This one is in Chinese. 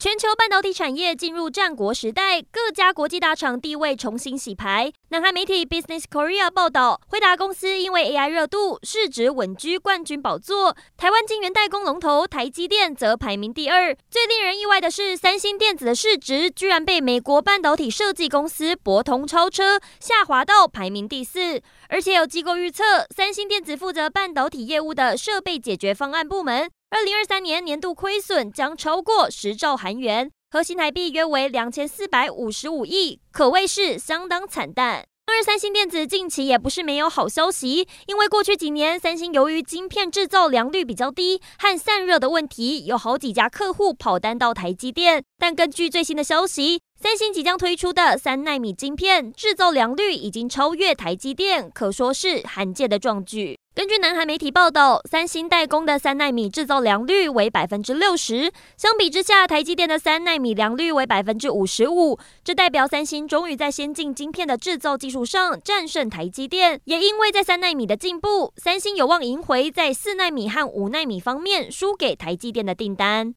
全球半导体产业进入战国时代，各家国际大厂地位重新洗牌。南韩媒体 Business Korea 报道，惠达公司因为 AI 热度，市值稳居冠军宝座。台湾晶圆代工龙头台积电则排名第二。最令人意外的是，三星电子的市值居然被美国半导体设计公司博通超车，下滑到排名第四。而且有机构预测，三星电子负责半导体业务的设备解决方案部门。二零二三年年度亏损将超过十兆韩元，合新台币约为两千四百五十五亿，可谓是相当惨淡。而三星电子近期也不是没有好消息，因为过去几年，三星由于晶片制造良率比较低和散热的问题，有好几家客户跑单到台积电。但根据最新的消息，三星即将推出的三奈米晶片制造良率已经超越台积电，可说是罕见的壮举。根据南韩媒体报道，三星代工的三纳米制造良率为百分之六十，相比之下，台积电的三纳米良率为百分之五十五。这代表三星终于在先进晶片的制造技术上战胜台积电。也因为在三纳米的进步，三星有望赢回在四纳米和五纳米方面输给台积电的订单。